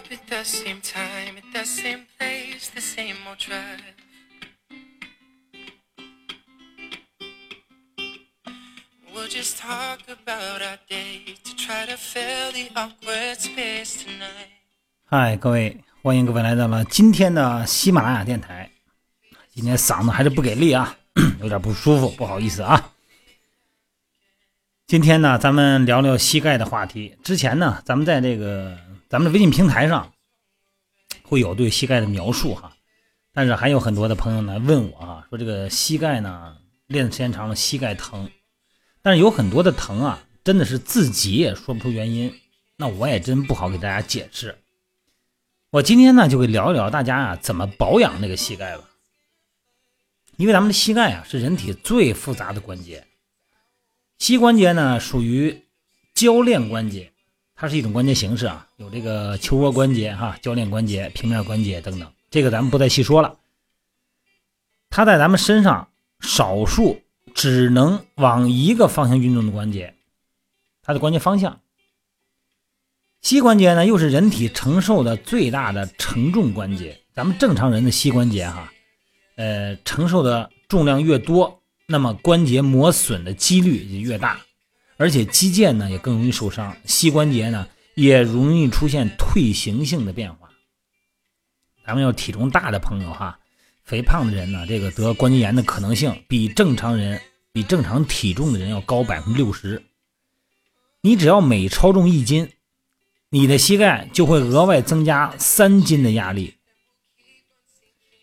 up at the same time, at the same place, the same old drive. We'll just talk about our day to try to fill the awkward space tonight. 嗨，各位，欢迎各位来到了今天的喜马拉雅电台。今天嗓子还是不给力啊，有点不舒服，不好意思啊。今天呢，咱们聊聊膝盖的话题。之前呢，咱们在这个咱们的微信平台上会有对膝盖的描述哈，但是还有很多的朋友呢问我啊，说这个膝盖呢练的时间长了，膝盖疼。但是有很多的疼啊，真的是自己也说不出原因，那我也真不好给大家解释。我今天呢就给聊一聊大家啊怎么保养这个膝盖吧，因为咱们的膝盖啊是人体最复杂的关节，膝关节呢属于交链关节，它是一种关节形式啊，有这个球窝关节哈、铰链关节、平面关节等等，这个咱们不再细说了。它在咱们身上少数。只能往一个方向运动的关节，它的关节方向。膝关节呢，又是人体承受的最大的承重关节。咱们正常人的膝关节哈，呃，承受的重量越多，那么关节磨损的几率就越大，而且肌腱呢也更容易受伤，膝关节呢也容易出现退行性的变化。咱们要体重大的朋友哈。肥胖的人呢，这个得关节炎的可能性比正常人、比正常体重的人要高百分之六十。你只要每超重一斤，你的膝盖就会额外增加三斤的压力。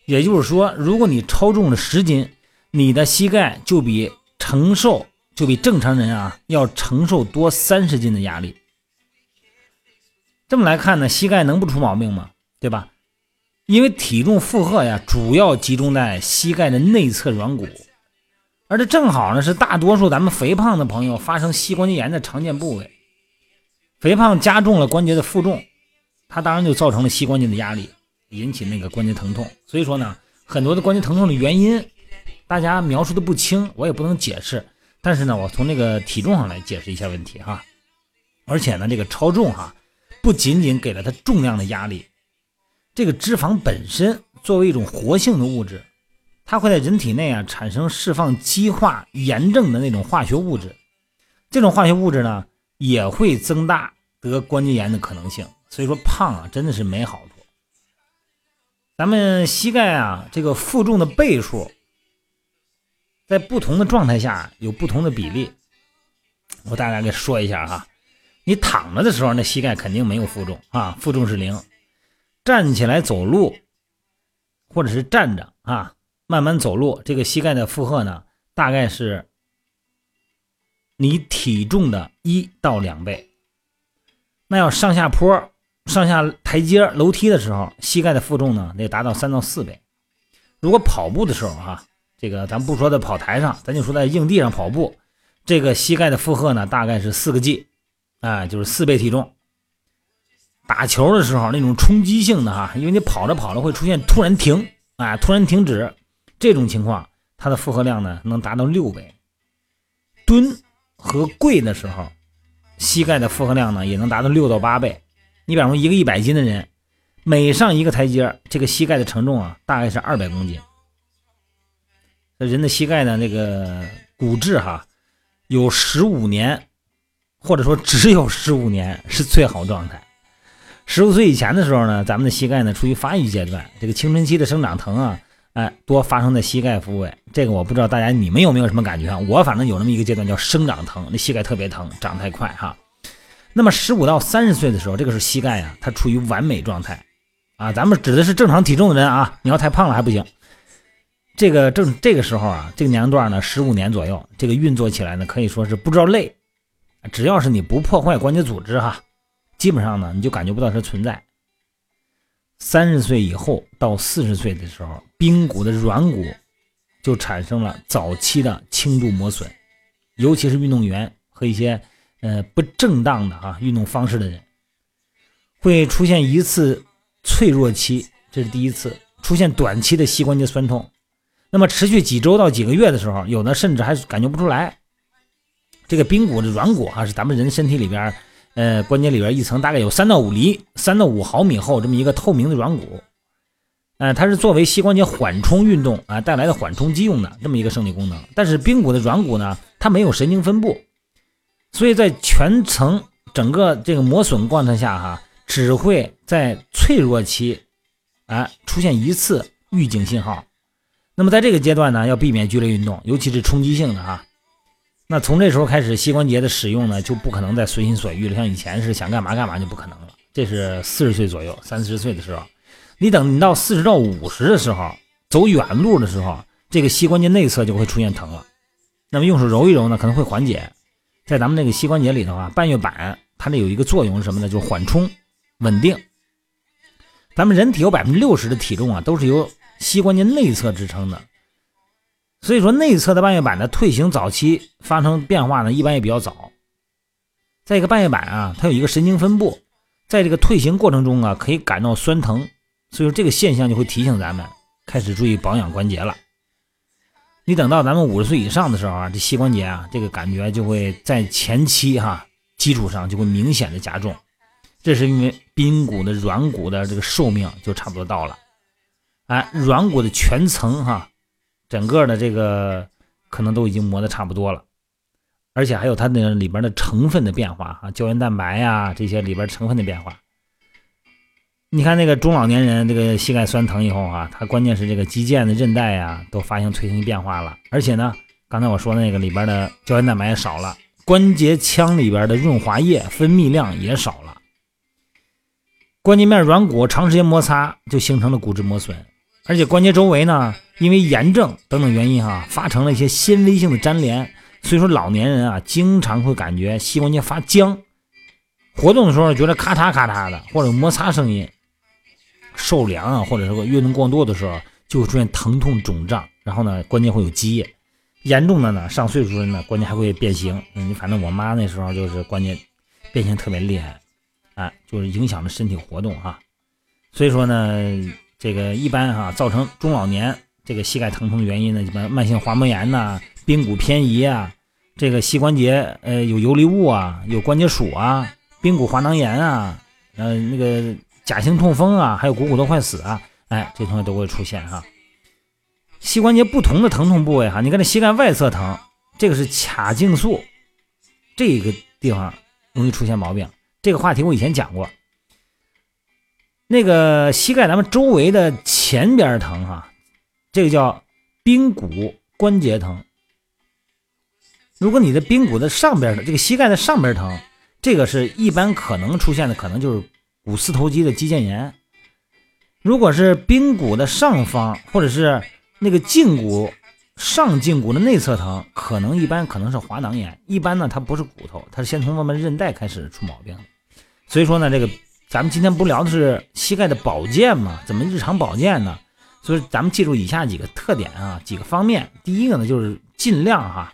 也就是说，如果你超重了十斤，你的膝盖就比承受就比正常人啊要承受多三十斤的压力。这么来看呢，膝盖能不出毛病吗？对吧？因为体重负荷呀，主要集中在膝盖的内侧软骨，而这正好呢是大多数咱们肥胖的朋友发生膝关节炎的常见部位。肥胖加重了关节的负重，它当然就造成了膝关节的压力，引起那个关节疼痛。所以说呢，很多的关节疼痛的原因，大家描述的不清，我也不能解释。但是呢，我从那个体重上来解释一下问题哈。而且呢，这个超重哈，不仅仅给了它重量的压力。这个脂肪本身作为一种活性的物质，它会在人体内啊产生释放激化炎症的那种化学物质。这种化学物质呢，也会增大得关节炎的可能性。所以说胖啊，真的是没好处。咱们膝盖啊，这个负重的倍数，在不同的状态下有不同的比例。我大概给说一下哈，你躺着的时候，那膝盖肯定没有负重啊，负重是零。站起来走路，或者是站着啊，慢慢走路，这个膝盖的负荷呢，大概是你体重的一到两倍。那要上下坡、上下台阶、楼梯的时候，膝盖的负重呢，得达到三到四倍。如果跑步的时候哈，这个咱不说在跑台上，咱就说在硬地上跑步，这个膝盖的负荷呢，大概是四个 G，啊，就是四倍体重。打球的时候那种冲击性的哈，因为你跑着跑着会出现突然停啊，突然停止这种情况，它的负荷量呢能达到六倍。蹲和跪的时候，膝盖的负荷量呢也能达到六到八倍。你比方说一个一百斤的人，每上一个台阶，这个膝盖的承重啊大概是二百公斤。人的膝盖的那个骨质哈，有十五年，或者说只有十五年是最好状态。十五岁以前的时候呢，咱们的膝盖呢处于发育阶段，这个青春期的生长疼啊，哎，多发生在膝盖部位。这个我不知道大家你们有没有什么感觉啊？我反正有那么一个阶段叫生长疼，那膝盖特别疼，长太快哈。那么十五到三十岁的时候，这个是膝盖啊，它处于完美状态啊。咱们指的是正常体重的人啊，你要太胖了还不行。这个正这个时候啊，这个年龄段呢，十五年左右，这个运作起来呢，可以说是不知道累，只要是你不破坏关节组织哈。基本上呢，你就感觉不到它存在。三十岁以后到四十岁的时候，髌骨的软骨就产生了早期的轻度磨损，尤其是运动员和一些呃不正当的啊运动方式的人，会出现一次脆弱期，这是第一次出现短期的膝关节酸痛。那么持续几周到几个月的时候，有的甚至还感觉不出来。这个髌骨的软骨啊，是咱们人身体里边。呃，关节里边一层大概有三到五厘、三到五毫米厚这么一个透明的软骨，呃，它是作为膝关节缓冲运动啊带来的缓冲肌用的这么一个生理功能。但是髌骨的软骨呢，它没有神经分布，所以在全层整个这个磨损状态下哈，只会在脆弱期啊出现一次预警信号。那么在这个阶段呢，要避免剧烈运动，尤其是冲击性的哈。那从这时候开始，膝关节的使用呢，就不可能再随心所欲了。像以前是想干嘛干嘛，就不可能了。这是四十岁左右、三四十岁的时候，你等你到四十到五十的时候，走远路的时候，这个膝关节内侧就会出现疼了。那么用手揉一揉呢，可能会缓解。在咱们这个膝关节里头啊，半月板它这有一个作用是什么呢？就是缓冲、稳定。咱们人体有百分之六十的体重啊，都是由膝关节内侧支撑的，所以说内侧的半月板的退行早期发生变化呢，一般也比较早。再一个，半月板啊，它有一个神经分布，在这个退行过程中啊，可以感到酸疼，所以说这个现象就会提醒咱们开始注意保养关节了。你等到咱们五十岁以上的时候啊，这膝关节啊，这个感觉就会在前期哈基础上就会明显的加重，这是因为髌骨的软骨的这个寿命就差不多到了。哎，软骨的全层哈，整个的这个可能都已经磨得差不多了，而且还有它那里边的成分的变化啊，胶原蛋白呀这些里边成分的变化。你看那个中老年人这个膝盖酸疼以后啊，它关键是这个肌腱的韧带呀都发生退行变化了，而且呢，刚才我说那个里边的胶原蛋白也少了，关节腔里边的润滑液分泌量也少了，关节面软骨长时间摩擦就形成了骨质磨损。而且关节周围呢，因为炎症等等原因哈，发成了一些纤维性的粘连，所以说老年人啊，经常会感觉膝关节发僵，活动的时候觉得咔嚓咔嚓的，或者摩擦声音，受凉啊，或者说运动过度的时候，就会出现疼痛肿胀，然后呢，关节会有积液，严重的呢，上岁数人呢，关节还会变形。你反正我妈那时候就是关节变形特别厉害，啊，就是影响了身体活动哈，所以说呢。这个一般哈，造成中老年这个膝盖疼痛的原因呢，一般慢性滑膜炎呐、髌骨偏移啊，这个膝关节呃有游离物啊、有关节鼠啊、髌骨滑囊炎啊、呃那个假性痛风啊，还有股骨头坏死啊，哎，这东西都会出现哈。膝关节不同的疼痛部位哈，你看这膝盖外侧疼，这个是髂胫束这个地方容易出现毛病，这个话题我以前讲过。那个膝盖咱们周围的前边疼哈，这个叫髌骨关节疼。如果你的髌骨的上边的这个膝盖的上边疼，这个是一般可能出现的，可能就是股四头肌的肌腱炎。如果是髌骨的上方或者是那个胫骨上胫骨的内侧疼，可能一般可能是滑囊炎。一般呢，它不是骨头，它是先从我们韧带开始出毛病。所以说呢，这个。咱们今天不聊的是膝盖的保健吗？怎么日常保健呢？所以咱们记住以下几个特点啊，几个方面。第一个呢，就是尽量哈，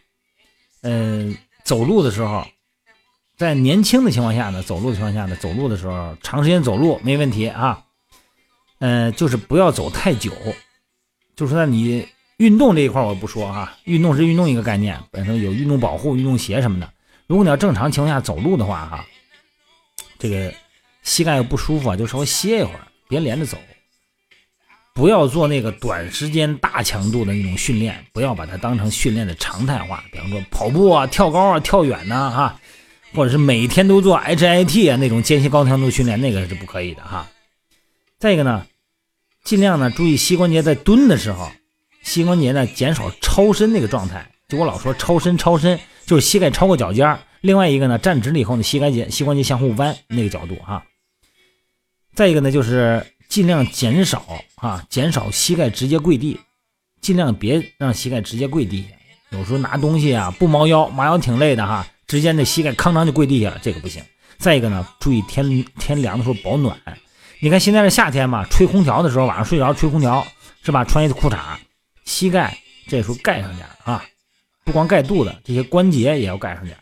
呃，走路的时候，在年轻的情况下呢，走路的情况下呢，走路的时候长时间走路没问题啊。呃，就是不要走太久。就是说你运动这一块我不说哈，运动是运动一个概念，本身有运动保护、运动鞋什么的。如果你要正常情况下走路的话哈，这个。膝盖不舒服啊，就稍微歇一会儿，别连着走。不要做那个短时间大强度的那种训练，不要把它当成训练的常态化。比方说跑步啊、跳高啊、跳远呐，哈，或者是每天都做 HIT 啊那种间歇高强度训练，那个是不可以的哈。再一个呢，尽量呢注意膝关节在蹲的时候，膝关节呢减少超伸那个状态。就我老说超伸，超伸就是膝盖超过脚尖另外一个呢，站直了以后呢，膝盖节膝关节向后弯那个角度哈。再一个呢，就是尽量减少啊，减少膝盖直接跪地，尽量别让膝盖直接跪地下。有时候拿东西啊不猫腰，猫腰挺累的哈，直接那膝盖康当就跪地下了，这个不行。再一个呢，注意天天凉的时候保暖。你看现在是夏天嘛，吹空调的时候晚上睡着吹空调是吧？穿一个裤衩，膝盖这时候盖上点啊，不光盖肚子，这些关节也要盖上点。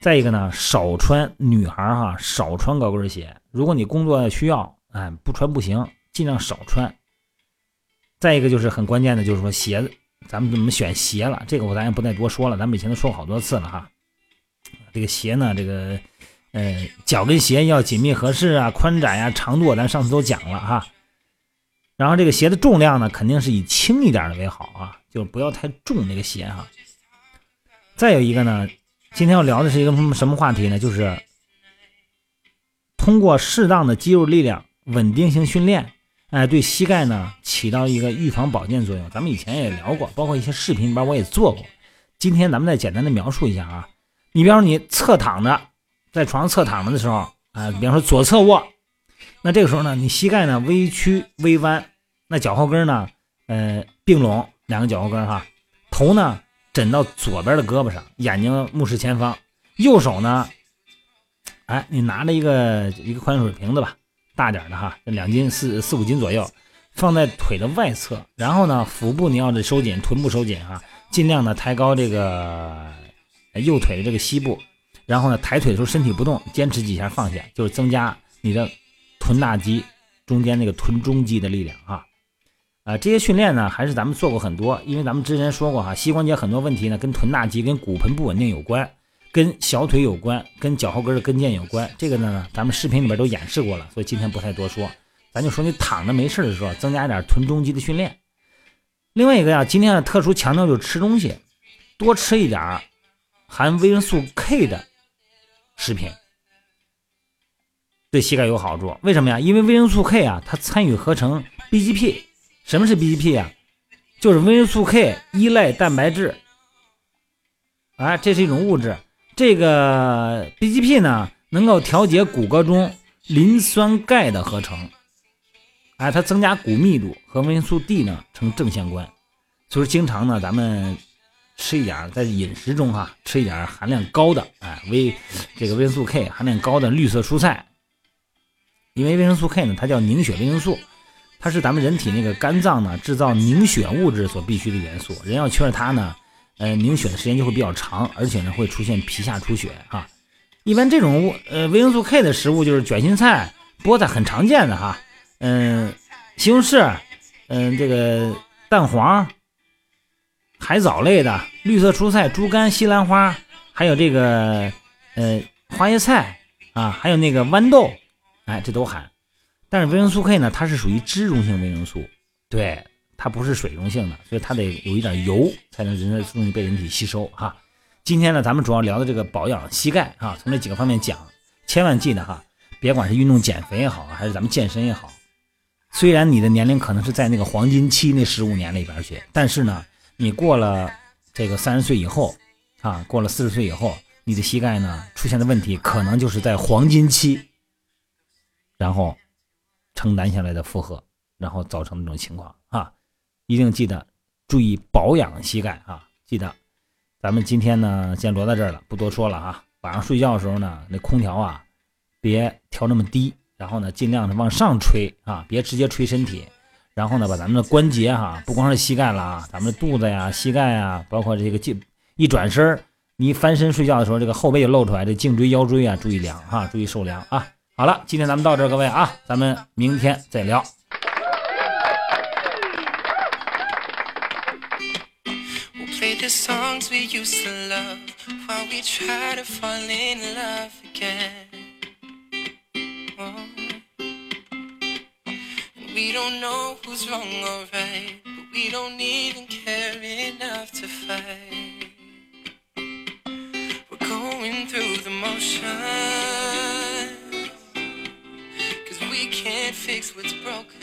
再一个呢，少穿女孩哈，少穿高跟鞋。如果你工作需要，哎，不穿不行，尽量少穿。再一个就是很关键的，就是说鞋子，咱们怎么选鞋了？这个我咱也不再多说了，咱们以前都说过好多次了哈。这个鞋呢，这个，呃，脚跟鞋要紧密合适啊，宽窄呀、长度，咱上次都讲了哈。然后这个鞋的重量呢，肯定是以轻一点的为好啊，就不要太重那个鞋哈。再有一个呢，今天要聊的是一个什么什么话题呢？就是通过适当的肌肉力量稳定性训练，哎，对膝盖呢起到一个预防保健作用。咱们以前也聊过，包括一些视频里边我也做过。今天咱们再简单的描述一下啊。你比方说你侧躺着，在床上侧躺着的时候啊，比方说左侧卧，那这个时候呢，你膝盖呢微曲微弯，那脚后跟呢，呃，并拢两个脚后跟哈，头呢枕到左边的胳膊上，眼睛目视前方，右手呢，哎，你拿着一个一个矿泉水瓶子吧，大点的哈，两斤四四五斤左右，放在腿的外侧，然后呢，腹部你要得收紧，臀部收紧哈，尽量的抬高这个。右腿的这个膝部，然后呢，抬腿的时候身体不动，坚持几下放下，就是增加你的臀大肌中间那个臀中肌的力量啊。啊，这些训练呢，还是咱们做过很多，因为咱们之前说过哈，膝关节很多问题呢，跟臀大肌、跟骨盆不稳定有关，跟小腿有关，跟脚后跟的跟腱有关。这个呢，咱们视频里边都演示过了，所以今天不太多说，咱就说你躺着没事的时候，增加一点臀中肌的训练。另外一个呀，今天的特殊强调就是吃东西，多吃一点。含维生素 K 的食品对膝盖有好处，为什么呀？因为维生素 K 啊，它参与合成 BGP。什么是 BGP 啊？就是维生素 K 依赖蛋白质。啊，这是一种物质。这个 BGP 呢，能够调节骨骼中磷酸钙的合成。哎，它增加骨密度和维生素 D 呢成正相关。所以，经常呢，咱们。吃一点在饮食中哈，吃一点含量高的，哎，维这个维生素 K 含量高的绿色蔬菜。因为维生素 K 呢，它叫凝血维生素，它是咱们人体那个肝脏呢制造凝血物质所必须的元素。人要缺了它呢，呃，凝血的时间就会比较长，而且呢会出现皮下出血哈。一般这种物呃维生素 K 的食物就是卷心菜、菠菜很常见的哈，嗯，西红柿，嗯，这个蛋黄。海藻类的绿色蔬菜，猪肝、西兰花，还有这个呃花椰菜啊，还有那个豌豆，哎，这都含。但是维生素 K 呢，它是属于脂溶性维生素，对，它不是水溶性的，所以它得有一点油才能人容易被人体吸收哈。今天呢，咱们主要聊的这个保养膝盖啊，从这几个方面讲，千万记得哈，别管是运动减肥也好，还是咱们健身也好，虽然你的年龄可能是在那个黄金期那十五年里边去，但是呢。你过了这个三十岁以后，啊，过了四十岁以后，你的膝盖呢出现的问题，可能就是在黄金期，然后承担下来的负荷，然后造成这种情况啊，一定记得注意保养膝盖啊！记得，咱们今天呢先聊到这儿了，不多说了啊。晚上睡觉的时候呢，那空调啊，别调那么低，然后呢尽量的往上吹啊，别直接吹身体。然后呢，把咱们的关节哈，不光是膝盖了啊，咱们的肚子呀、膝盖啊，包括这个颈，一转身你翻身睡觉的时候，这个后背也露出来，这颈椎、腰椎啊，注意凉哈，注意受凉啊。好了，今天咱们到这儿，各位啊，咱们明天再聊。We don't know who's wrong or right, but we don't even care enough to fight. We're going through the motions, can't fix what's broken.